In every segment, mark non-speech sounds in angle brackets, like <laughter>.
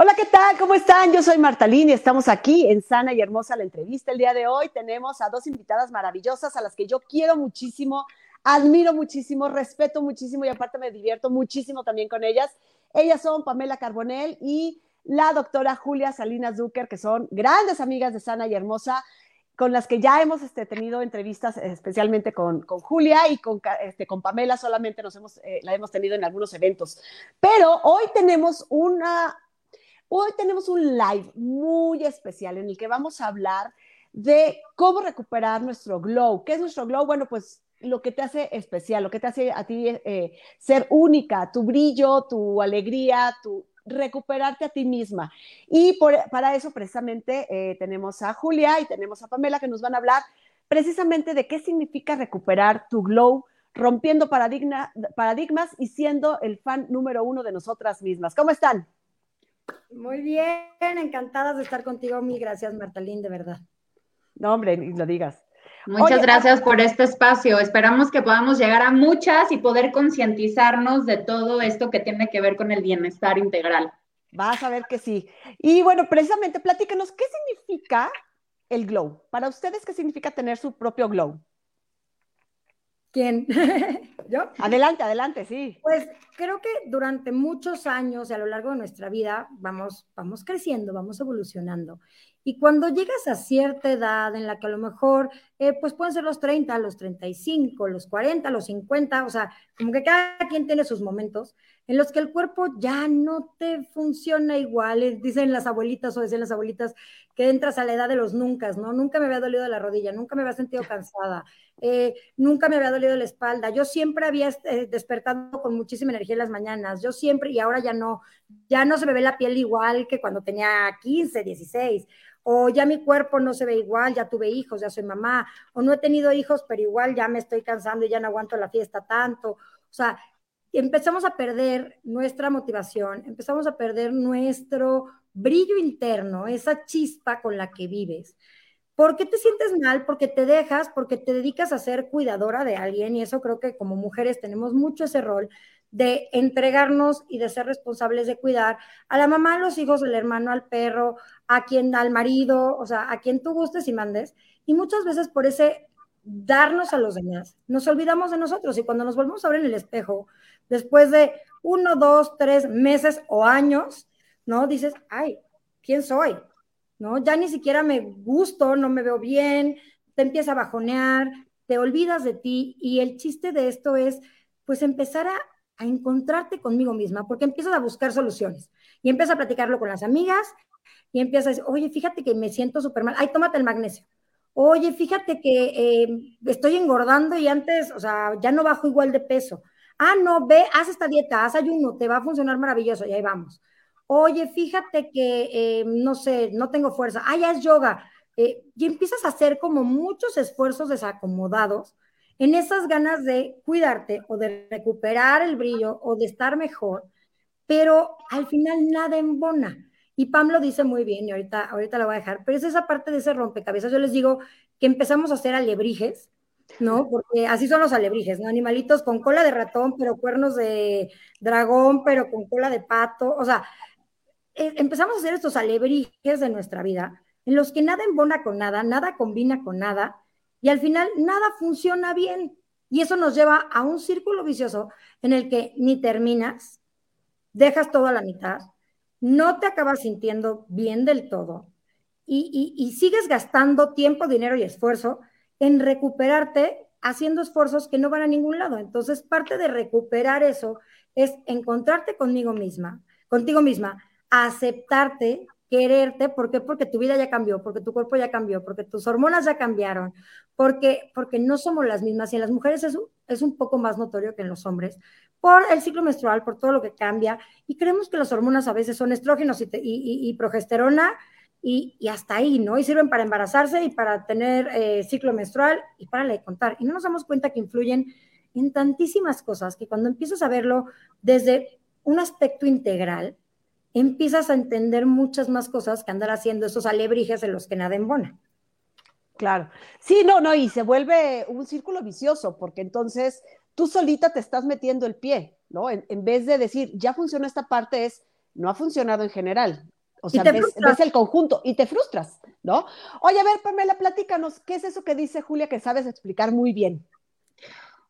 Hola, ¿qué tal? ¿Cómo están? Yo soy Martalín y estamos aquí en Sana y Hermosa la entrevista. El día de hoy tenemos a dos invitadas maravillosas a las que yo quiero muchísimo, admiro muchísimo, respeto muchísimo y aparte me divierto muchísimo también con ellas. Ellas son Pamela Carbonell y la doctora Julia Salinas Zucker, que son grandes amigas de Sana y Hermosa con las que ya hemos este, tenido entrevistas, especialmente con, Julia y con, este, con Pamela, solamente nos hemos, eh, la hemos tenido en algunos eventos. Pero hoy tenemos una Hoy tenemos un live muy especial en el que vamos a hablar de cómo recuperar nuestro glow. ¿Qué es nuestro glow? Bueno, pues lo que te hace especial, lo que te hace a ti eh, ser única, tu brillo, tu alegría, tu recuperarte a ti misma. Y para eso precisamente eh, tenemos a Julia y tenemos a Pamela que nos van a hablar precisamente de qué significa recuperar tu glow, rompiendo paradigmas y siendo el fan número uno de nosotras mismas. ¿Cómo están? Muy bien, encantadas de estar contigo. Mil gracias, Martalín, de verdad. No, hombre, ni lo digas. Muchas gracias por este espacio. Esperamos que podamos llegar a muchas y poder concientizarnos de todo esto que tiene que ver con el bienestar integral. Vas a ver que sí. Y bueno, precisamente, platícanos, ¿qué significa el glow? Para ustedes, ¿qué significa tener su propio glow? ¿Quién? <laughs> ¿Yo? Adelante, adelante, sí. Pues creo que durante muchos años y a lo largo de nuestra vida vamos, vamos creciendo, vamos evolucionando. Y cuando llegas a cierta edad en la que a lo mejor, eh, pues pueden ser los 30, los 35, los 40, los 50, o sea, como que cada quien tiene sus momentos en los que el cuerpo ya no te funciona igual, eh, dicen las abuelitas o decían las abuelitas que entras a la edad de los nunca, ¿no? Nunca me había dolido la rodilla, nunca me había sentido cansada, eh, nunca me había dolido la espalda, yo siempre había despertado con muchísima energía en las mañanas, yo siempre, y ahora ya no, ya no se me ve la piel igual que cuando tenía 15, 16 o ya mi cuerpo no se ve igual, ya tuve hijos, ya soy mamá, o no he tenido hijos, pero igual ya me estoy cansando y ya no aguanto la fiesta tanto. O sea, empezamos a perder nuestra motivación, empezamos a perder nuestro brillo interno, esa chispa con la que vives. ¿Por qué te sientes mal? Porque te dejas, porque te dedicas a ser cuidadora de alguien y eso creo que como mujeres tenemos mucho ese rol de entregarnos y de ser responsables de cuidar a la mamá, a los hijos, al hermano, al perro, a quien, al marido, o sea, a quien tú gustes y mandes. Y muchas veces por ese darnos a los demás, nos olvidamos de nosotros y cuando nos volvemos a ver en el espejo, después de uno, dos, tres meses o años, ¿no? Dices, ay, ¿quién soy? ¿No? Ya ni siquiera me gusto, no me veo bien, te empieza a bajonear, te olvidas de ti y el chiste de esto es, pues, empezar a a encontrarte conmigo misma, porque empiezas a buscar soluciones y empiezas a platicarlo con las amigas y empiezas a decir, oye, fíjate que me siento súper mal, ay, tómate el magnesio. Oye, fíjate que eh, estoy engordando y antes, o sea, ya no bajo igual de peso. Ah, no, ve, haz esta dieta, haz ayuno, te va a funcionar maravilloso y ahí vamos. Oye, fíjate que, eh, no sé, no tengo fuerza. Ah, ya es yoga. Eh, y empiezas a hacer como muchos esfuerzos desacomodados en esas ganas de cuidarte o de recuperar el brillo o de estar mejor, pero al final nada embona. Y Pam lo dice muy bien, y ahorita, ahorita lo voy a dejar, pero es esa parte de ese rompecabezas. Yo les digo que empezamos a hacer alebrijes, ¿no? Porque así son los alebrijes, ¿no? Animalitos con cola de ratón, pero cuernos de dragón, pero con cola de pato. O sea, eh, empezamos a hacer estos alebrijes de nuestra vida, en los que nada embona con nada, nada combina con nada, y al final nada funciona bien. Y eso nos lleva a un círculo vicioso en el que ni terminas, dejas todo a la mitad, no te acabas sintiendo bien del todo y, sigues gastando tiempo, dinero y esfuerzo en recuperarte haciendo esfuerzos que no van a ningún lado. Entonces, parte de recuperar eso es encontrarte conmigo misma, contigo misma, aceptarte quererte, ¿por qué? Porque tu vida ya cambió, porque tu cuerpo ya cambió, porque tus hormonas ya cambiaron, porque, porque no somos las mismas y en las mujeres es, es un poco más notorio que en los hombres, por el ciclo menstrual, por todo lo que cambia, y creemos que las hormonas a veces son estrógenos y, y, progesterona, y, hasta ahí, ¿no? Y sirven para embarazarse y para tener eh, ciclo menstrual y para de contar. Y no nos damos cuenta que influyen en tantísimas cosas que cuando empiezas a verlo desde un aspecto integral, empiezas a entender muchas más cosas que andar haciendo esos alebrijes en los que nada embona. Claro. Sí, no, no, y se vuelve un círculo vicioso, porque entonces tú solita te estás metiendo el pie, ¿no? En, vez de decir, ya funciona esta parte, es, no ha funcionado en general. O sea, ves, ves, el conjunto y te frustras, ¿no? Oye, a ver, Pamela, platícanos, ¿qué es eso que dice Julia que sabes explicar muy bien?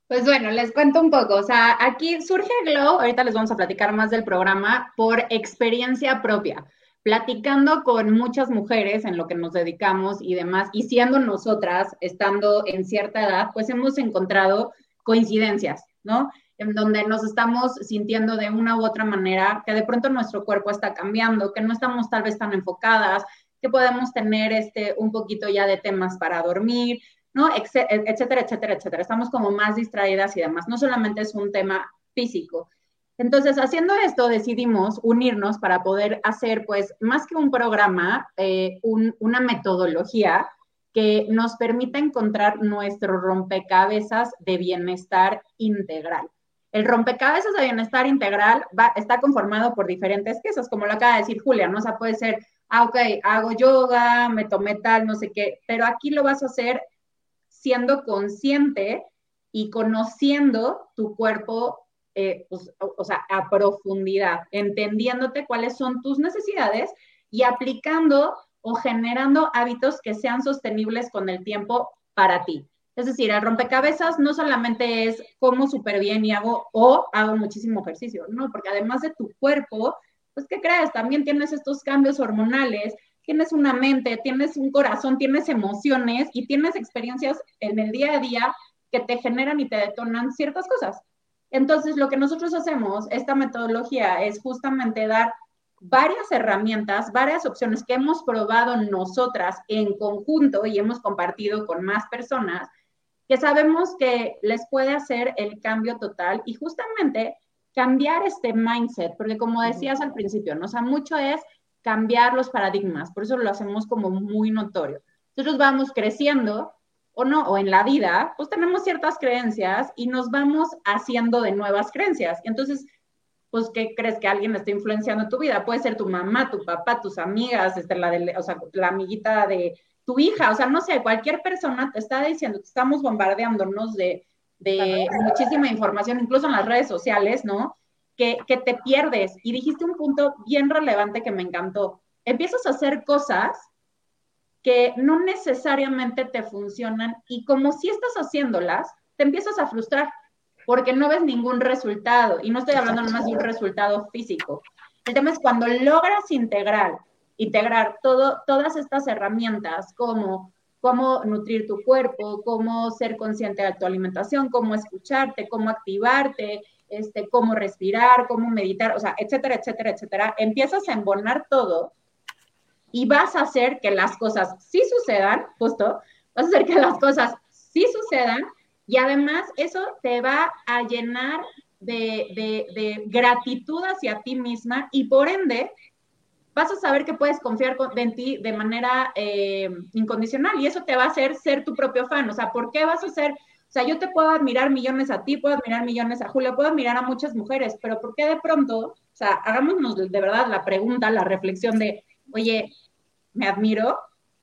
Pues bueno, les cuento un poco. O sea, aquí surge Glow, ahorita les vamos a platicar más del programa, por experiencia propia, platicando con muchas mujeres en lo que nos dedicamos y demás, y siendo nosotras, estando en cierta edad, pues hemos encontrado coincidencias, ¿no? En donde nos estamos sintiendo de una u otra manera, que de pronto nuestro cuerpo está cambiando, que no estamos tal vez tan enfocadas, que podemos tener este un poquito ya de temas para dormir, ¿no? Etcétera, etcétera, etcétera. Estamos como más distraídas y demás. No solamente es un tema físico. Entonces, haciendo esto, decidimos unirnos para poder hacer, pues, más que un programa, eh, una metodología que nos permita encontrar nuestro rompecabezas de bienestar integral. El rompecabezas de bienestar integral va, está conformado por diferentes piezas, como lo acaba de decir Julia, ¿no? O sea, puede ser, ah, ok, hago yoga, me tomé tal, no sé qué, pero aquí lo vas a hacer siendo consciente y conociendo tu cuerpo, eh, pues, o, sea, a profundidad, entendiéndote cuáles son tus necesidades y aplicando o generando hábitos que sean sostenibles con el tiempo para ti. Es decir, el rompecabezas no solamente es como súper bien y hago o hago muchísimo ejercicio, no, porque además de tu cuerpo, pues, ¿qué crees? También tienes estos cambios hormonales, tienes una mente, tienes un corazón, tienes emociones y tienes experiencias en el día a día que te generan y te detonan ciertas cosas. Entonces, lo que nosotros hacemos, esta metodología, es justamente dar varias herramientas, varias opciones que hemos probado nosotras en conjunto y hemos compartido con más personas, que sabemos que les puede hacer el cambio total y justamente cambiar este mindset, porque como decías al principio, ¿no? o sea, mucho es cambiar los paradigmas, por eso lo hacemos como muy notorio. Nosotros vamos creciendo o no, o en la vida, pues tenemos ciertas creencias y nos vamos haciendo de nuevas creencias. Entonces, pues, ¿qué crees que alguien está influenciando tu vida? Puede ser tu mamá, tu papá, tus amigas, este, la, de, o sea, la amiguita de tu hija, o sea, no sé, cualquier persona te está diciendo, estamos bombardeándonos de, de muchísima información, incluso en las redes sociales, ¿no? que, te pierdes. Y dijiste un punto bien relevante que me encantó. Empiezas a hacer cosas que no necesariamente te funcionan y como si estás haciéndolas, te empiezas a frustrar porque no ves ningún resultado. Y no estoy hablando nomás de un resultado físico. El tema es cuando logras integrar, integrar todo, todas estas herramientas como cómo nutrir tu cuerpo, cómo ser consciente de tu alimentación, cómo escucharte, cómo activarte, este, cómo respirar, cómo meditar, o sea, etcétera, etcétera, etcétera, empiezas a embonar todo y vas a hacer que las cosas sí sucedan, justo, vas a hacer que las cosas sí sucedan y además eso te va a llenar de, gratitud hacia ti misma y por ende vas a saber que puedes confiar en ti de manera eh, incondicional y eso te va a hacer ser tu propio fan. O sea, ¿por qué vas a ser o sea, yo te puedo admirar millones a ti, puedo admirar millones a Julia, puedo admirar a muchas mujeres, pero ¿por qué de pronto, o sea, hagámonos de verdad la pregunta, la reflexión de, oye, me admiro,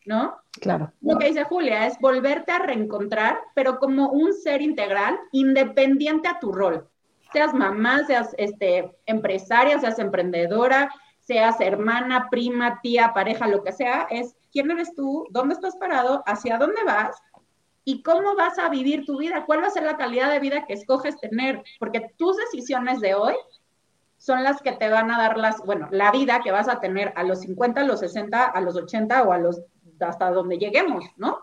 ¿no? Claro. Lo que dice Julia es volverte a reencontrar, pero como un ser integral, independiente a tu rol. Seas mamá, seas este, empresaria, seas emprendedora, seas hermana, prima, tía, pareja, lo que sea, es quién eres tú, dónde estás parado, hacia dónde vas y cómo vas a vivir tu vida, cuál va a ser la calidad de vida que escoges tener, porque tus decisiones de hoy son las que te van a dar las, bueno, la vida que vas a tener a los 50, a los 60, a los 80 o a los hasta donde lleguemos, ¿no?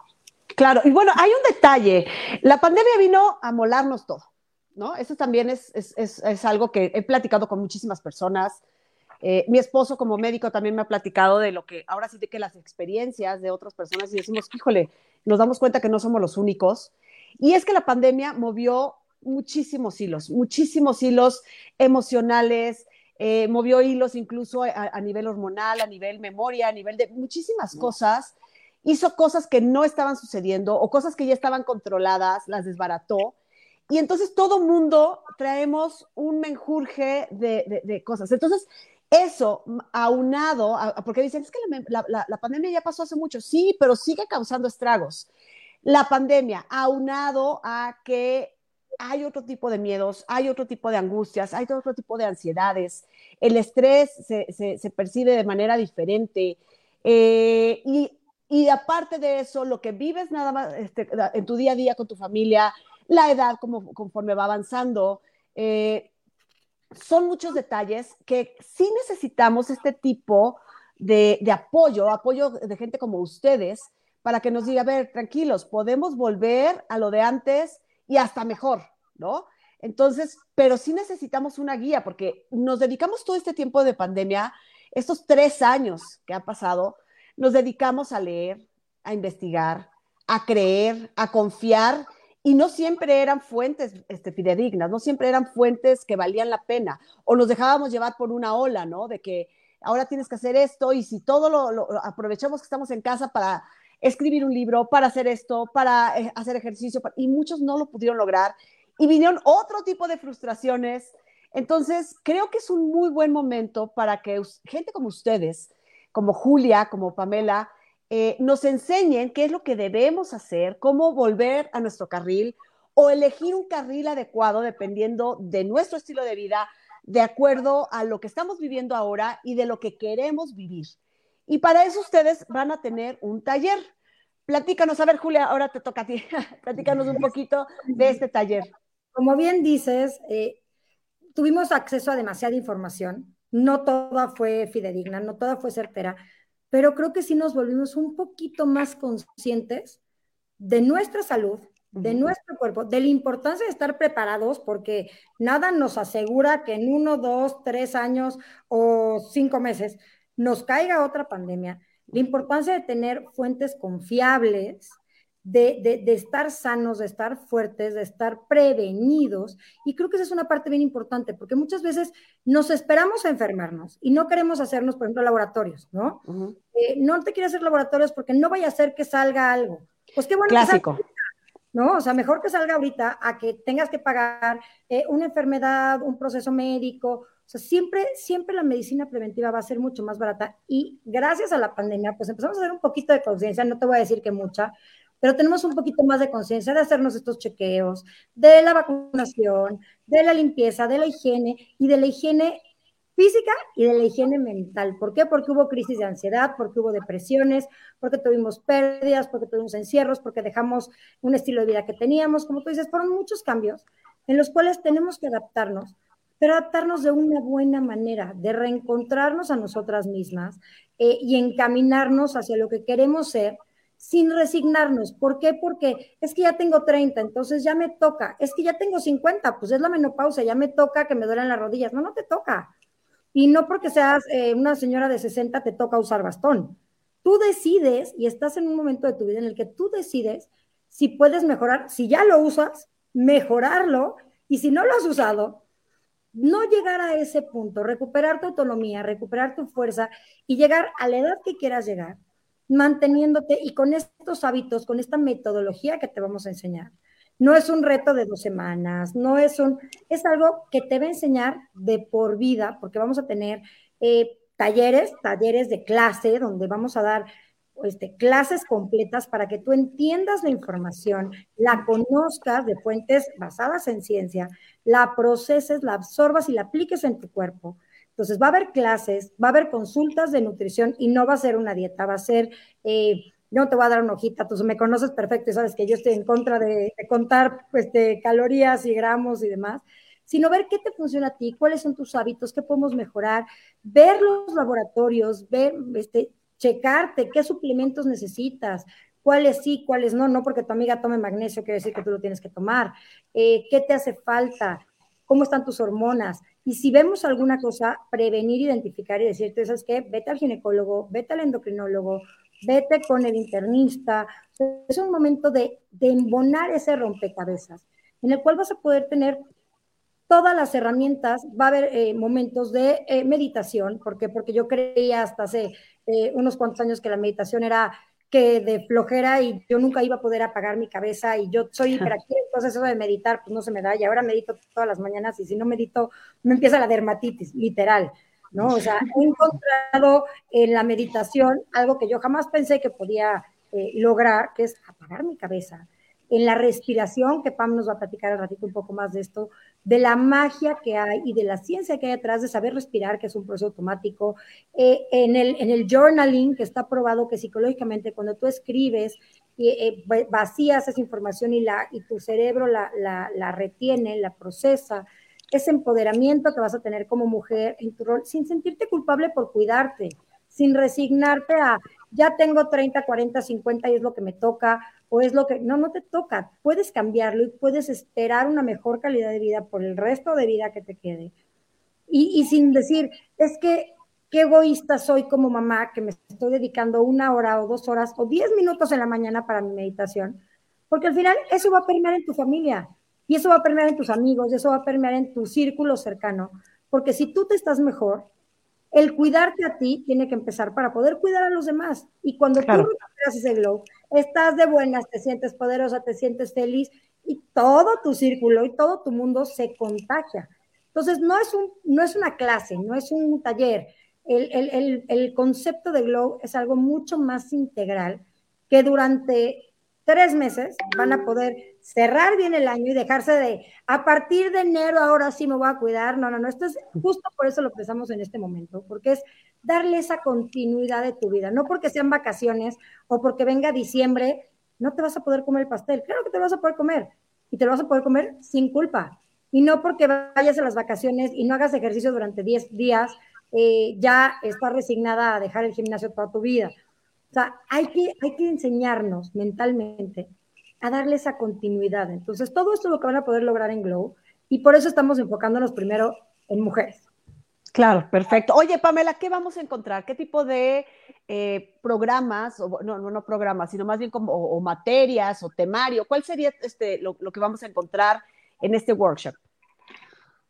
Claro, y bueno, hay un detalle, la pandemia vino a molarnos todo, ¿no? Eso también es, es, es, es algo que he platicado con muchísimas personas, eh, mi esposo como médico también me ha platicado de lo que, ahora sí de que las experiencias de otras personas y decimos, híjole, nos damos cuenta que no somos los únicos. Y es que la pandemia movió muchísimos hilos, muchísimos hilos emocionales, eh, movió hilos incluso a, nivel hormonal, a nivel memoria, a nivel de muchísimas cosas. Hizo cosas que no estaban sucediendo o cosas que ya estaban controladas, las desbarató. Y entonces todo mundo traemos un menjurje de, de cosas. Entonces, eso, aunado, porque dicen, es que la, pandemia ya pasó hace mucho, sí, pero sigue causando estragos. La pandemia, aunado a que hay otro tipo de miedos, hay otro tipo de angustias, hay otro tipo de ansiedades. El estrés se, percibe de manera diferente. Eh, y, aparte de eso, lo que vives nada más este, en tu día a día con tu familia, la edad como, conforme va avanzando, eh, son muchos detalles que sí necesitamos este tipo de, apoyo, apoyo de gente como ustedes, para que nos diga, a ver, tranquilos, podemos volver a lo de antes y hasta mejor, ¿no? Entonces, pero sí necesitamos una guía porque nos dedicamos todo este tiempo de pandemia, estos tres años que ha pasado, nos dedicamos a leer, a investigar, a creer, a confiar y no siempre eran fuentes este, fidedignas, no siempre eran fuentes que valían la pena o nos dejábamos llevar por una ola, ¿no? De que ahora tienes que hacer esto y si todo lo aprovechamos que estamos en casa para escribir un libro, para hacer esto, para eh, hacer ejercicio, y muchos no lo pudieron lograr y vinieron otro tipo de frustraciones. Entonces, creo que es un muy buen momento para que gente como ustedes, como Julia, como Pamela, eh, nos enseñen qué es lo que debemos hacer, cómo volver a nuestro carril o elegir un carril adecuado dependiendo de nuestro estilo de vida, de acuerdo a lo que estamos viviendo ahora y de lo que queremos vivir. Y para eso ustedes van a tener un taller. Platícanos, a ver, Julia, ahora te toca a ti. <laughs> Platícanos un poquito de este taller. Como bien dices, eh, tuvimos acceso a demasiada información. No toda fue fidedigna, no toda fue certera, pero creo que sí nos volvimos un poquito más conscientes de nuestra salud, de nuestro cuerpo, de la importancia de estar preparados, porque nada nos asegura que en uno, dos, tres años o cinco meses nos caiga otra pandemia, la importancia de tener fuentes confiables, de, estar sanos, de estar fuertes, de estar prevenidos. Y creo que esa es una parte bien importante, porque muchas veces nos esperamos a enfermarnos y no queremos hacernos, por ejemplo, laboratorios, ¿no? Eh, no te quieres hacer laboratorios porque no vaya a ser que salga algo. Pues qué bueno. Clásico. ¿no? O sea, mejor que salga ahorita a que tengas que pagar eh, una enfermedad, un proceso médico, o sea, siempre, siempre la medicina preventiva va a ser mucho más barata y gracias a la pandemia, pues empezamos a hacer un poquito de conciencia, no te voy a decir que mucha, pero tenemos un poquito más de conciencia de hacernos estos chequeos, de la vacunación, de la limpieza, de la higiene y de la higiene física y de la higiene mental. ¿Por qué? Porque hubo crisis de ansiedad, porque hubo depresiones, porque tuvimos pérdidas, porque tuvimos encierros, porque dejamos un estilo de vida que teníamos. Como tú dices, fueron muchos cambios en los cuales tenemos que adaptarnos pero adaptarnos de una buena manera, de reencontrarnos a nosotras mismas eh, y encaminarnos hacia lo que queremos ser sin resignarnos. ¿Por qué? Porque es que ya tengo 30, entonces ya me toca. Es que ya tengo 50, pues es la menopausia, ya me toca que me duelen las rodillas. No, no te toca. Y no porque seas eh, una señora de 60 te toca usar bastón. Tú decides y estás en un momento de tu vida en el que tú decides si puedes mejorar, si ya lo usas, mejorarlo y si no lo has usado, no llegar a ese punto, recuperar tu autonomía, recuperar tu fuerza y llegar a la edad que quieras llegar, manteniéndote y con estos hábitos, con esta metodología que te vamos a enseñar. No es un reto de dos semanas, no es un, es algo que te va a enseñar de por vida, porque vamos a tener eh, talleres, talleres de clase, donde vamos a dar este, clases completas para que tú entiendas la información, la conozcas de fuentes basadas en ciencia, la proceses, la absorbas y la apliques en tu cuerpo. Entonces va a haber clases, va a haber consultas de nutrición y no va a ser una dieta, va a ser, eh, no te voy a dar una hojita, tú me conoces perfecto y sabes que yo estoy en contra de, contar pues, calorías y gramos y demás, sino ver qué te funciona a ti, cuáles son tus hábitos, qué podemos mejorar, ver los laboratorios, ver, este, checarte qué suplementos necesitas, cuáles sí, cuáles no, no porque tu amiga tome magnesio quiere decir que tú lo tienes que tomar, eh, qué te hace falta, cómo están tus hormonas. Y si vemos alguna cosa, prevenir, identificar y decirte, ¿sabes qué? Vete al ginecólogo, vete al endocrinólogo, vete con el internista. Es un momento de, de embonar ese rompecabezas, en el cual vas a poder tener todas las herramientas, va a haber eh, momentos de eh, meditación, ¿por qué? Porque yo creía hasta hace unos cuantos años que la meditación era que de flojera y yo nunca iba a poder apagar mi cabeza y yo soy hiperactiva, entonces eso de meditar pues no se me da y ahora medito todas las mañanas y si no medito me empieza la dermatitis, literal, ¿no? O sea, he encontrado en la meditación algo que yo jamás pensé que podía eh, lograr, que es apagar mi cabeza, en la respiración, que Pam nos va a platicar al ratito un poco más de esto, de la magia que hay y de la ciencia que hay detrás de saber respirar, que es un proceso automático, eh, en, el, en el journaling, que está probado que psicológicamente cuando tú escribes, y, eh, vacías esa información y, la, y tu cerebro la, la, la retiene, la procesa, ese empoderamiento que vas a tener como mujer en tu rol, sin sentirte culpable por cuidarte, sin resignarte a, ya tengo 30, 40, 50 y es lo que me toca, o es lo que, no, no te toca, puedes cambiarlo y puedes esperar una mejor calidad de vida por el resto de vida que te quede. Y, y sin decir, es que qué egoísta soy como mamá que me estoy dedicando una hora o dos horas o diez minutos en la mañana para mi meditación, porque al final eso va a permear en tu familia y eso va a permear en tus amigos, eso va a permear en tu círculo cercano, porque si tú te estás mejor, el cuidarte a ti tiene que empezar para poder cuidar a los demás. Y cuando tú recuperas ese glow, estás de buenas, te sientes poderosa, te sientes feliz y todo tu círculo y todo tu mundo se contagia. Entonces, no es, un, no es una clase, no es un taller. El, el, el concepto de glow es algo mucho más integral que durante tres meses van a poder cerrar bien el año y dejarse de, a partir de enero ahora sí me voy a cuidar. No, no, no, esto es justo por eso lo pensamos en este momento, porque es darle esa continuidad de tu vida, no porque sean vacaciones o porque venga diciembre, no te vas a poder comer el pastel, claro que te lo vas a poder comer y te lo vas a poder comer sin culpa. Y no porque vayas a las vacaciones y no hagas ejercicio durante 10 días, eh, ya estás resignada a dejar el gimnasio toda tu vida. O sea, hay que, hay que enseñarnos mentalmente a darle esa continuidad. Entonces, todo esto es lo que van a poder lograr en Glow y por eso estamos enfocándonos primero en mujeres. Claro, perfecto. Oye, Pamela, ¿qué vamos a encontrar? ¿Qué tipo de eh, programas, o, no, no, programas, sino más bien como o, materias o temario? ¿Cuál sería este, lo, lo que vamos a encontrar en este workshop?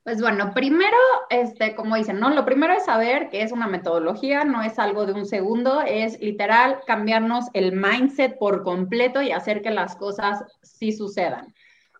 Pues bueno, primero, este, como dicen, ¿no? Lo primero es saber que es una metodología, no es algo de un segundo, es literal cambiarnos el mindset por completo y hacer que las cosas sí sucedan.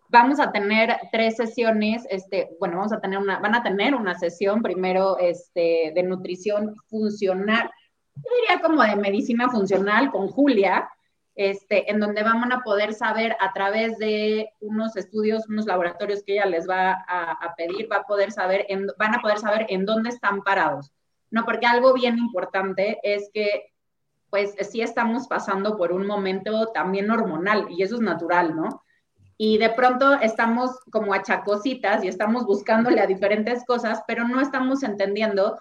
Vamos a tener tres sesiones, este, bueno, vamos a tener una, van a tener una sesión primero este, de nutrición funcional, yo diría como de medicina funcional con Julia, este, en donde van a poder saber a través de unos estudios, unos laboratorios que ella les va a, pedir, va a poder saber en, van a poder saber en dónde están parados. No, porque algo bien importante es que, pues, sí estamos pasando por un momento también hormonal y eso es natural, ¿no? Y de pronto estamos como achacositas y estamos buscándole a diferentes cosas, pero no estamos entendiendo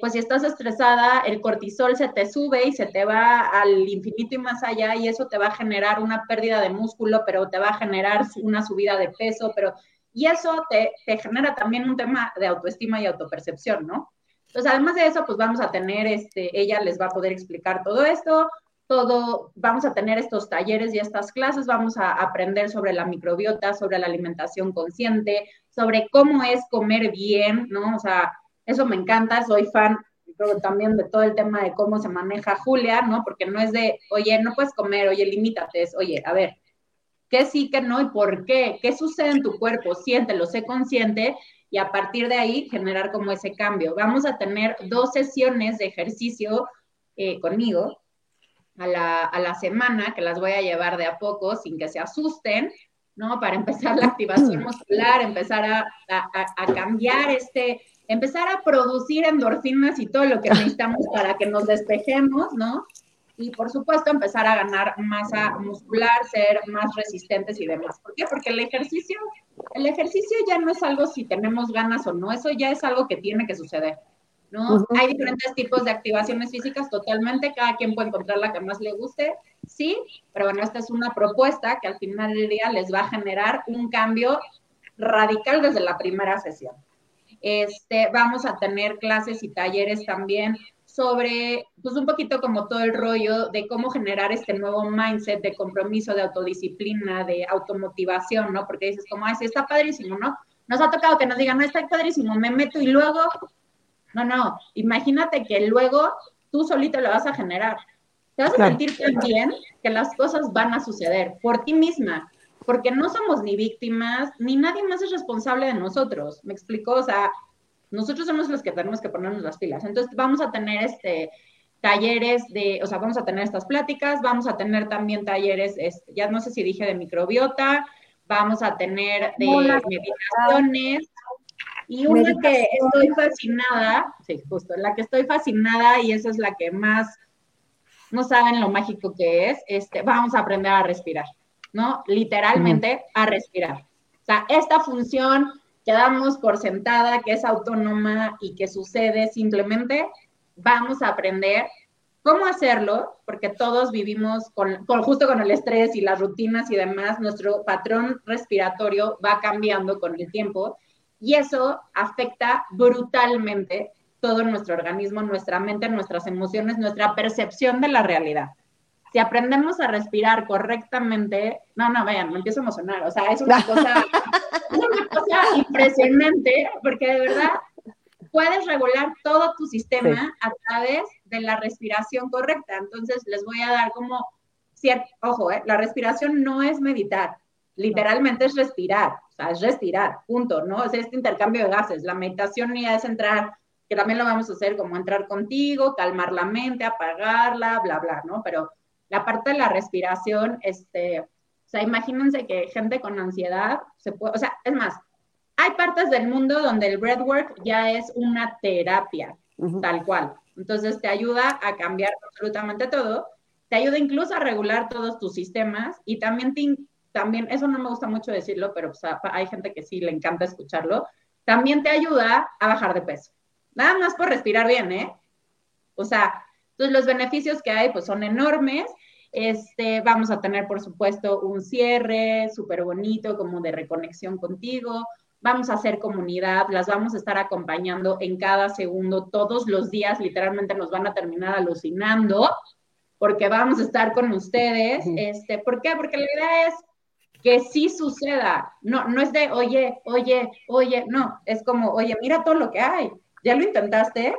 pues si estás estresada, el cortisol se te sube y se te va al infinito y más allá y eso te va a generar una pérdida de músculo, pero te va a generar una subida de peso, pero y eso te, te genera también un tema de autoestima y autopercepción, ¿no? Entonces, además de eso, pues vamos a tener, este, ella les va a poder explicar todo esto, todo, vamos a tener estos talleres y estas clases, vamos a aprender sobre la microbiota, sobre la alimentación consciente, sobre cómo es comer bien, ¿no? O sea, eso me encanta, soy fan creo también de todo el tema de cómo se maneja Julia, ¿no? Porque no es de, oye, no puedes comer, oye, limítate, es, oye, a ver, ¿qué sí, qué no y por qué? ¿Qué sucede en tu cuerpo? Siéntelo, sé consciente y a partir de ahí generar como ese cambio. Vamos a tener dos sesiones de ejercicio eh, conmigo a la, a la, semana, que las voy a llevar de a poco sin que se asusten, ¿no? Para empezar la activación muscular, empezar a, a, a cambiar este empezar a producir endorfinas y todo lo que necesitamos <laughs> para que nos despejemos, ¿no? Y por supuesto empezar a ganar masa muscular, ser más resistentes y demás. ¿Por qué? Porque el ejercicio, el ejercicio ya no es algo si tenemos ganas o no, eso ya es algo que tiene que suceder. ¿no? Hay diferentes tipos de activaciones físicas totalmente, cada quien puede encontrar la que más le guste, sí, pero bueno, esta es una propuesta que al final del día les va a generar un cambio radical desde la primera sesión. Este, vamos a tener clases y talleres también sobre, pues un poquito como todo el rollo de cómo generar este nuevo mindset de compromiso, de autodisciplina, de automotivación, ¿no? Porque dices como, ay, sí, está padrísimo, ¿no? Nos ha tocado que nos digan, no, está padrísimo, me meto y luego, no, no, imagínate que luego tú solito lo vas a generar. Te vas a sentir tan bien que las cosas van a suceder por ti misma porque no somos ni víctimas, ni nadie más es responsable de nosotros. ¿Me explico? O sea, nosotros somos los que tenemos que ponernos las pilas. Entonces, vamos a tener este, talleres de, o sea, vamos a tener estas pláticas, vamos a tener también talleres, ya no sé si dije de microbiota, vamos a tener de meditaciones. Y una que estoy fascinada, sí, justo, la que estoy fascinada y esa es la que más no saben lo mágico que es, este, vamos a aprender a respirar, ¿no? Literalmente a respirar. O sea, esta función que damos por sentada, que es autónoma y que sucede simplemente, vamos a aprender cómo hacerlo, porque todos vivimos con, justo con el estrés y las rutinas y demás, nuestro patrón respiratorio va cambiando con el tiempo y eso afecta brutalmente todo nuestro organismo, nuestra mente, nuestras emociones, nuestra percepción de la realidad. Si aprendemos a respirar correctamente, no, no, vean, me empiezo a emocionar, o sea, es una <laughs> cosa, es una cosa impresionante, porque de verdad puedes regular todo tu sistema a través de la respiración correcta. Entonces, les voy a dar como, cierto, ojo, eh, la respiración no es meditar, literalmente es respirar, o sea, es respirar, punto, ¿no? Es este intercambio de gases. La meditación ya es entrar, que también lo vamos a hacer como entrar contigo, calmar la mente, apagarla, bla, bla, ¿no? Pero la parte de la respiración, este, o sea, imagínense que gente con ansiedad se puede, o sea, es más, hay partes del mundo donde el breathwork ya es una terapia, tal cual. Entonces te ayuda a cambiar absolutamente todo, te ayuda incluso a regular todos tus sistemas y también, también eso no me gusta mucho decirlo, pero hay gente que sí le encanta escucharlo, también te ayuda a bajar de peso. Nada más por respirar bien, ¿eh? O sea, entonces los beneficios que hay pues son enormes. Este, vamos a tener, por supuesto, un cierre súper bonito, como de reconexión contigo vamos a hacer comunidad, las vamos a estar acompañando en cada segundo, todos los días, literalmente nos van a terminar alucinando, porque vamos a estar con ustedes. Este, ¿Por qué? Porque la idea es que sí suceda, no, no es de, oye, oye, oye, no, es como, oye, mira todo lo que hay, ¿ya lo intentaste?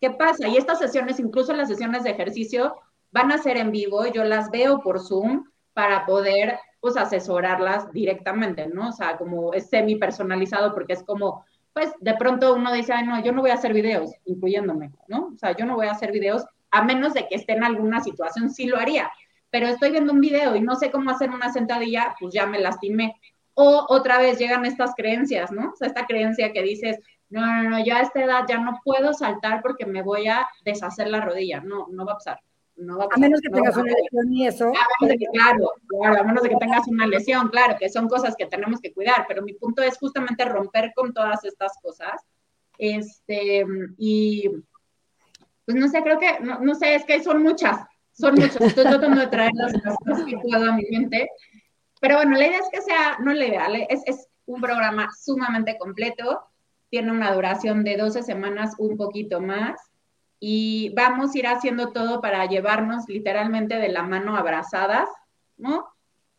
¿Qué pasa? Y estas sesiones, incluso las sesiones de ejercicio, van a ser en vivo, yo las veo por Zoom para poder pues asesorarlas directamente, ¿no? O sea, como es semi personalizado porque es como, pues de pronto uno dice, ay, no, yo no voy a hacer videos, incluyéndome, ¿no? O sea, yo no voy a hacer videos a menos de que esté en alguna situación, sí lo haría, pero estoy viendo un video y no sé cómo hacer una sentadilla, pues ya me lastimé. O otra vez llegan estas creencias, ¿no? O sea, esta creencia que dices, no, no, no, yo a esta edad ya no puedo saltar porque me voy a deshacer la rodilla. No, no va a pasar a, menos que tengas una lesión y eso. A menos de que, claro, claro, a menos de que tengas una lesión, claro, que son cosas que tenemos que cuidar, pero mi punto es justamente romper con todas estas cosas. Este, y pues no sé, creo que, no, sé, es que son muchas, son muchas. Estoy <laughs> tratando de traer las cosas que puedo a mi mente. Pero bueno, la idea es que sea, no la idea, es, es un programa sumamente completo, tiene una duración de 12 semanas, un poquito más y vamos a ir haciendo todo para llevarnos literalmente de la mano abrazadas, ¿no?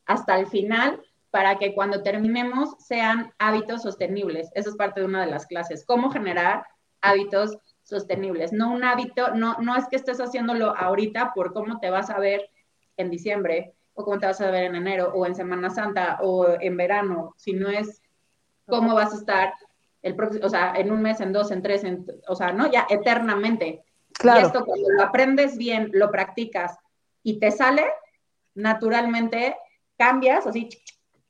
Hasta el final, para que cuando terminemos sean hábitos sostenibles. Eso es parte de una de las clases, cómo generar hábitos sostenibles. No un hábito, no, no es que estés haciéndolo ahorita por cómo te vas a ver en diciembre o cómo te vas a ver en enero o en Semana Santa o en verano, sino es cómo vas a estar el próximo, o sea, en un mes, en dos, en tres, en, o sea, ¿no? Ya eternamente. Claro. Y esto cuando lo aprendes bien, lo practicas y te sale, naturalmente cambias así,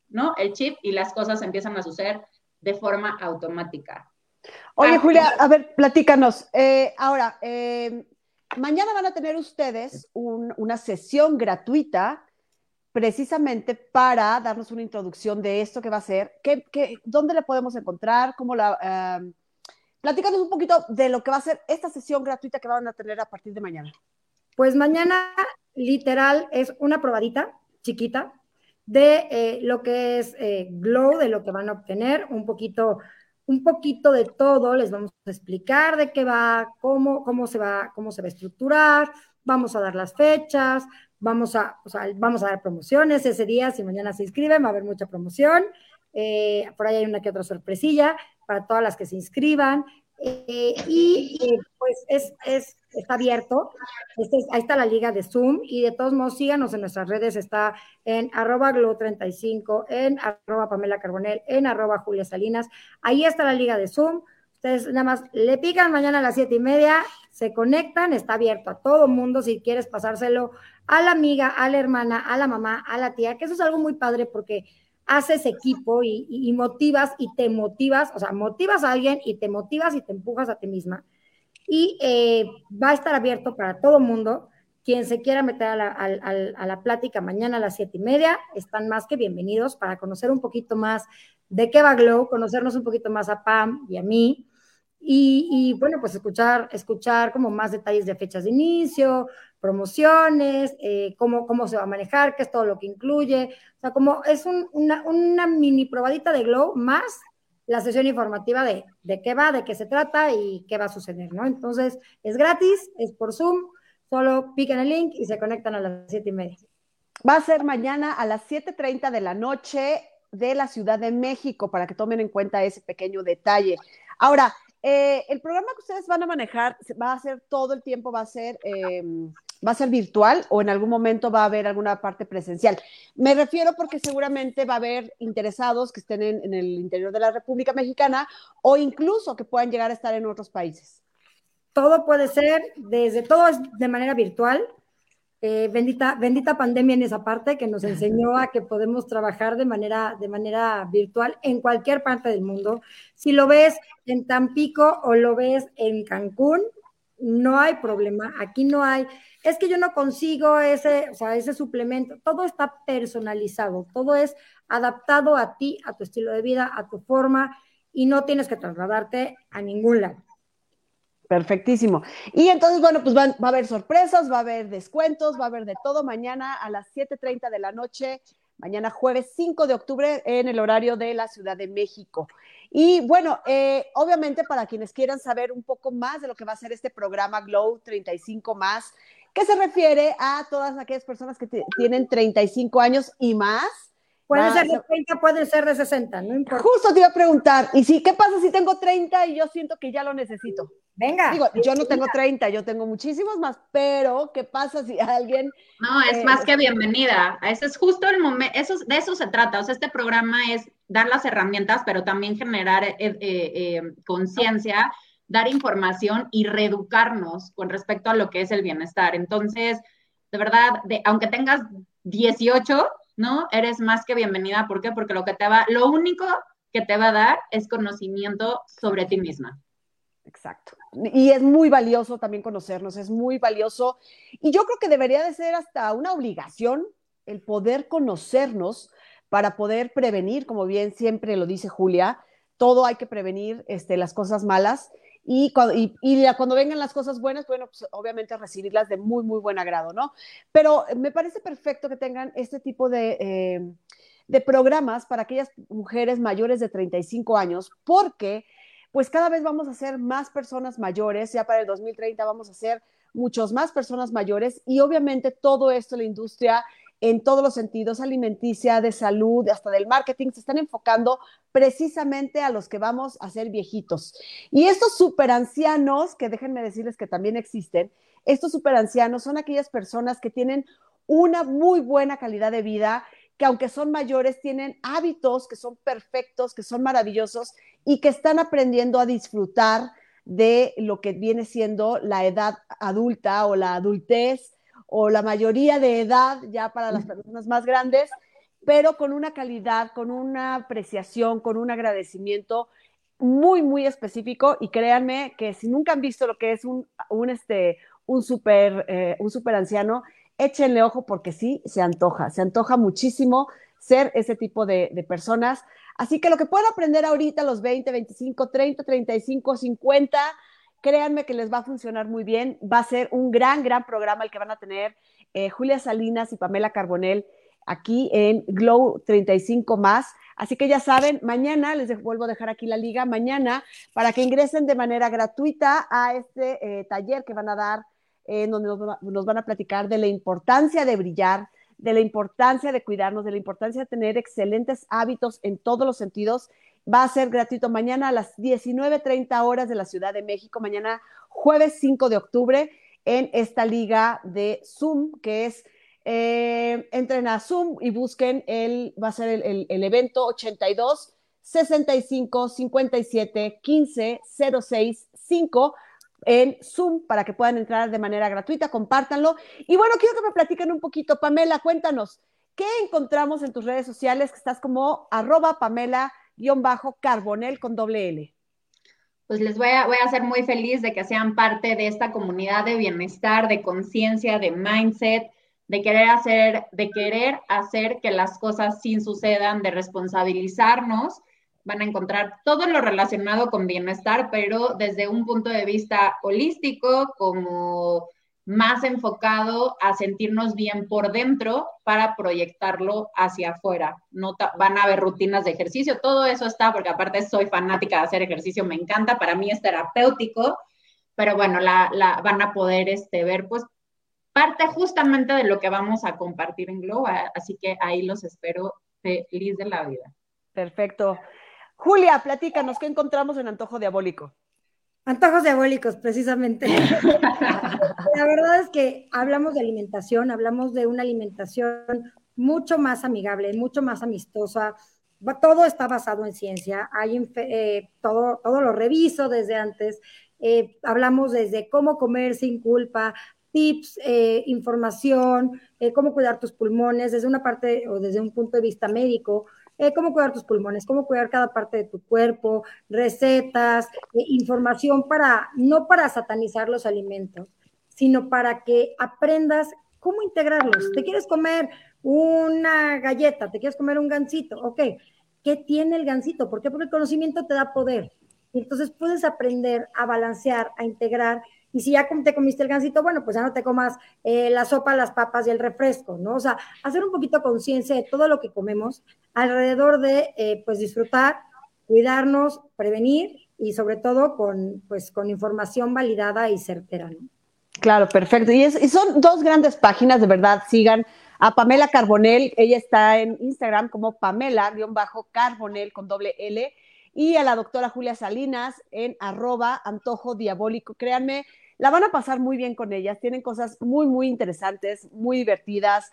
¿no? El chip y las cosas empiezan a suceder de forma automática. Oye, ah, Julia, a ver, platícanos. Eh, ahora, eh, mañana van a tener ustedes una sesión gratuita precisamente para darnos una introducción de esto que va a ser. ¿Qué, dónde la podemos encontrar? ¿Cómo la, eh, Platícanos un poquito de lo que va a ser esta sesión gratuita que van a tener a partir de mañana. Pues mañana, literal, es una probadita chiquita de eh, lo que es eh, Glow, de lo que van a obtener, un poquito, un poquito de todo, les vamos a explicar de qué va, cómo, cómo, se va, cómo se va a estructurar, vamos a dar las fechas, vamos a, o sea, vamos a dar promociones ese día, si mañana se inscriben, va a haber mucha promoción, eh, por ahí hay una que otra sorpresilla, para todas las que se inscriban. Eh, y eh, pues es, es, está abierto. Este ahí está la liga de Zoom y de todos modos síganos en nuestras redes. Está en arroba glow35, en arroba Pamela Carbonel, en arroba Julia Salinas. Ahí está la liga de Zoom. Entonces, nada más le pican mañana a las siete y media, se conectan, está abierto a todo mundo si quieres pasárselo a la amiga, a la hermana, a la mamá, a la tía, que eso es algo muy padre porque haces equipo y, motivas y te motivas, o sea, motivas a alguien y te motivas y te empujas a ti misma. Y eh, va a estar abierto para todo mundo. Quien se quiera meter a la, plática mañana a las siete y media, están más que bienvenidos para conocer un poquito más de qué va Glow, conocernos un poquito más a Pam y a mí. Y, y, bueno, pues escuchar, escuchar como más detalles de fechas de inicio, promociones, eh, cómo, cómo se va a manejar, qué es todo lo que incluye. O sea, como es una, una, mini probadita de Glow más la sesión informativa de, de qué va, de qué se trata y qué va a suceder, ¿no? Entonces, es gratis, es por Zoom, solo pican el link y se conectan a las siete y media. Va a ser mañana a las 7.30 de la noche de la Ciudad de México, para que tomen en cuenta ese pequeño detalle. Ahora, eh, el programa que ustedes van a manejar va a ser todo el tiempo, va a ser, em, va a ser virtual o en algún momento va a haber alguna parte presencial. Me refiero porque seguramente va a haber interesados que estén en, el interior de la República Mexicana o incluso que puedan llegar a estar en otros países. Todo puede ser, desde todo es de manera virtual. Eh, bendita, bendita pandemia en esa parte que nos enseñó a que podemos trabajar de manera, de manera virtual en cualquier parte del mundo. Si lo ves en Tampico o lo ves en Cancún, no hay problema. Aquí no hay, es que yo no consigo ese, o sea, ese suplemento. Todo está personalizado, todo es adaptado a ti, a tu estilo de vida, a tu forma y no tienes que trasladarte a ningún lado. Perfectísimo. Y entonces, bueno, pues va a haber sorpresas, va a haber descuentos, va a haber de todo mañana a las 7.30 de la noche, mañana jueves 5 de octubre en el horario de la Ciudad de México. Y bueno, eh, obviamente para quienes quieran saber un poco más de lo que va a ser este programa Glow 35 más, que se refiere a todas aquellas personas que tienen 35 años y más, Puede ser de 30, puede ser de 60, no importa. Justo te iba a preguntar, ¿y si qué pasa si tengo 30 y yo siento que ya lo necesito? Venga. Digo, yo no tengo 30, yo tengo muchísimos más, pero ¿qué pasa si alguien... No, es más que bienvenida. Ese es justo el momento, eso, de eso se trata. O sea, este programa es dar las herramientas, pero también generar eh, eh, eh, conciencia, dar información y reeducarnos con respecto a lo que es el bienestar. Entonces, de verdad, de, aunque tengas 18, ¿no? Eres más que bienvenida. ¿Por qué? Porque lo que te va, lo único que te va a dar es conocimiento sobre ti misma. Exacto. Y es muy valioso también conocernos, es muy valioso. Y yo creo que debería de ser hasta una obligación el poder conocernos para poder prevenir, como bien siempre lo dice Julia, todo hay que prevenir este, las cosas malas y cuando, y, cuando vengan las cosas buenas, bueno, pues obviamente recibirlas de muy, muy buen agrado, ¿no? Pero me parece perfecto que tengan este tipo de, eh, de programas para aquellas mujeres mayores de 35 años, porque pues cada vez vamos a ser más personas mayores, ya para el 2030 vamos a ser muchos más personas mayores y obviamente todo esto, la industria en todos los sentidos, alimenticia, de salud, hasta del marketing, se están enfocando precisamente a los que vamos a ser viejitos. Y estos superancianos, que déjenme decirles que también existen, estos superancianos son aquellas personas que tienen una muy buena calidad de vida, que aunque son mayores, tienen hábitos que son perfectos, que son maravillosos y que están aprendiendo a disfrutar de lo que viene siendo la edad adulta o la adultez o la mayoría de edad ya para las personas más grandes, pero con una calidad, con una apreciación, con un agradecimiento muy, muy específico y créanme que si nunca han visto lo que es un, un, este, un, super, eh, un super anciano, échenle ojo porque sí, se antoja, se antoja muchísimo ser ese tipo de, de personas. Así que lo que puedan aprender ahorita, los 20, 25, 30, 35, 50, créanme que les va a funcionar muy bien. Va a ser un gran, gran programa el que van a tener eh, Julia Salinas y Pamela Carbonell aquí en Glow 35 más. Así que ya saben, mañana les vuelvo a dejar aquí la liga, mañana para que ingresen de manera gratuita a este eh, taller que van a dar, en donde nos, van a platicar de la importancia de brillar, de la importancia de cuidarnos, de la importancia de tener excelentes hábitos en todos los sentidos Va a ser gratuito mañana a las 19.30 horas de la Ciudad de México, mañana jueves 5 de octubre, en esta liga de Zoom, que es, eh, entren a Zoom y busquen el, va a ser el, el, evento 82 65 57 15 06 5 en Zoom para que puedan entrar de manera gratuita, compártanlo. Y bueno, quiero que me platiquen un poquito, Pamela, cuéntanos, ¿qué encontramos en tus redes sociales que estás como arroba Pamela-carbonel con doble L? Pues les voy a, voy a ser muy feliz de que sean parte de esta comunidad de bienestar, de conciencia, de mindset, de querer hacer, de querer hacer que las cosas sí sucedan, de responsabilizarnos van a encontrar todo lo relacionado con bienestar, pero desde un punto de vista holístico, como más enfocado a sentirnos bien por dentro para proyectarlo hacia afuera. No van a haber rutinas de ejercicio, todo eso está, porque aparte soy fanática de hacer ejercicio, me encanta, para mí es terapéutico, pero bueno, la, van a poder este, ver pues parte justamente de lo que vamos a compartir en Globo, así que ahí los espero feliz de la vida. Perfecto. Julia, platícanos, ¿qué encontramos en Antojo Diabólico? Antojos diabólicos, precisamente. <laughs> la verdad es que hablamos de alimentación, hablamos de una alimentación mucho más amigable, mucho más amistosa. Todo está basado en ciencia. Hay eh, todo, todo lo reviso desde antes. Eh, hablamos desde cómo comer sin culpa, tips, eh, información, cómo cuidar tus pulmones desde una parte o desde un punto de vista médico. Eh, cómo cuidar tus pulmones, cómo cuidar cada parte de tu cuerpo, recetas, eh, información para, no para satanizar los alimentos, sino para que aprendas cómo integrarlos. ¿Te quieres comer una galleta? ¿Te quieres comer un gansito? Ok, ¿qué tiene el gansito? ¿Por qué? Porque el conocimiento te da poder. Entonces puedes aprender a balancear, a integrar y si ya te comiste el gansito, bueno, pues ya no te comas eh, la sopa, las papas y el refresco, ¿no? O sea, hacer un poquito conciencia de todo lo que comemos alrededor de, eh, pues, disfrutar, cuidarnos, prevenir y sobre todo con, pues, con información validada y certera, ¿no? Claro, perfecto. Y, y son dos grandes páginas, de verdad, sigan a Pamela Carbonel, ella está en Instagram como Pamela-Carbonel con doble L y a la doctora Julia Salinas en arroba antojo diabólico. Créanme, la van a pasar muy bien con ellas. Tienen cosas muy, muy interesantes, muy divertidas,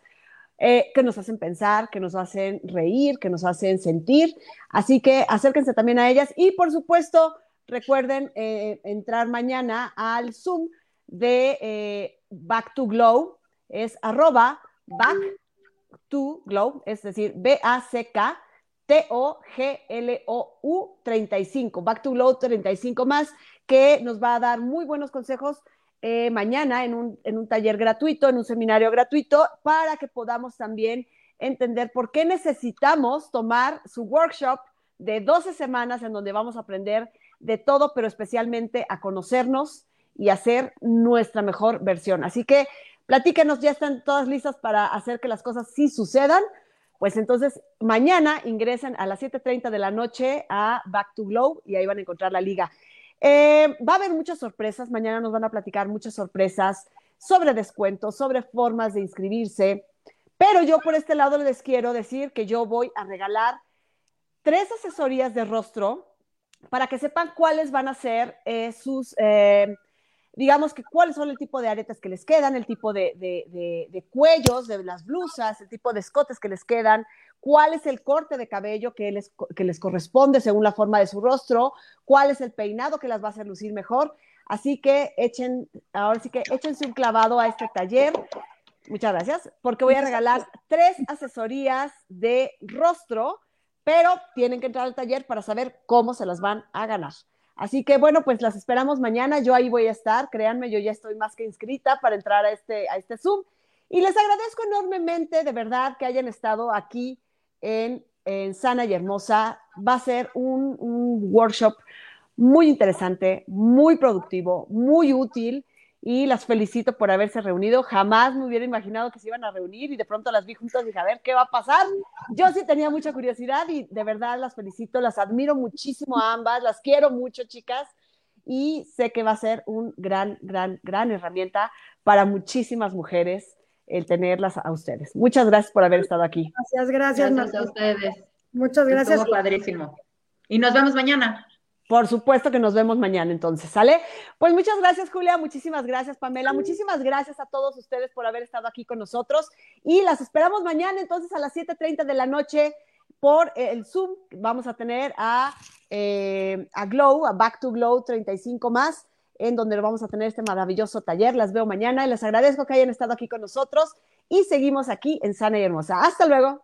eh, que nos hacen pensar, que nos hacen reír, que nos hacen sentir. Así que acérquense también a ellas y, por supuesto, recuerden eh, entrar mañana al Zoom de eh, Back to Glow. Es arroba back to glow, es decir, B-A-C-K T-O-G-L-O-U 35, Back to Glow 35 más, que nos va a dar muy buenos consejos eh, mañana en un, en un taller gratuito, en un seminario gratuito, para que podamos también entender por qué necesitamos tomar su workshop de 12 semanas en donde vamos a aprender de todo, pero especialmente a conocernos y hacer nuestra mejor versión. Así que platíquenos, ya están todas listas para hacer que las cosas sí sucedan pues entonces mañana ingresan a las 7.30 de la noche a Back to Glow y ahí van a encontrar la liga. Eh, va a haber muchas sorpresas, mañana nos van a platicar muchas sorpresas sobre descuentos, sobre formas de inscribirse, pero yo por este lado les quiero decir que yo voy a regalar tres asesorías de rostro para que sepan cuáles van a ser eh, sus... Eh, digamos que cuáles son el tipo de aretes que les quedan, el tipo de, de, cuellos de las blusas, el tipo de escotes que les quedan, cuál es el corte de cabello que les, que les corresponde según la forma de su rostro, cuál es el peinado que las va a hacer lucir mejor. Así que echen, ahora sí que échense un clavado a este taller. Muchas gracias, porque voy a regalar tres asesorías de rostro, pero tienen que entrar al taller para saber cómo se las van a ganar. Así que bueno, pues las esperamos mañana. Yo ahí voy a estar. Créanme, yo ya estoy más que inscrita para entrar a este, a este Zoom. Y les agradezco enormemente, de verdad, que hayan estado aquí en, en Sana y Hermosa. Va a ser un, un workshop muy interesante, muy productivo, muy útil y las felicito por haberse reunido. Jamás me hubiera imaginado que se iban a reunir y de pronto las vi juntas y dije, a ver qué va a pasar. Yo sí tenía mucha curiosidad y de verdad las felicito, las admiro muchísimo a ambas, las quiero mucho, chicas, y sé que va a ser un gran, gran, gran herramienta para muchísimas mujeres el tenerlas a ustedes. Muchas gracias por haber estado aquí. Gracias, gracias. Gracias a ustedes. Muchas gracias. Estuvo padrísimo. Y nos vemos mañana. Por supuesto que nos vemos mañana entonces, ¿sale? Pues muchas gracias Julia, muchísimas gracias Pamela, muchísimas gracias a todos ustedes por haber estado aquí con nosotros y las esperamos mañana entonces a las 7.30 de la noche por el Zoom vamos a tener a, eh, a Glow, a Back to Glow 35 más, en donde vamos a tener este maravilloso taller. Las veo mañana y les agradezco que hayan estado aquí con nosotros y seguimos aquí en Sana y Hermosa. Hasta luego.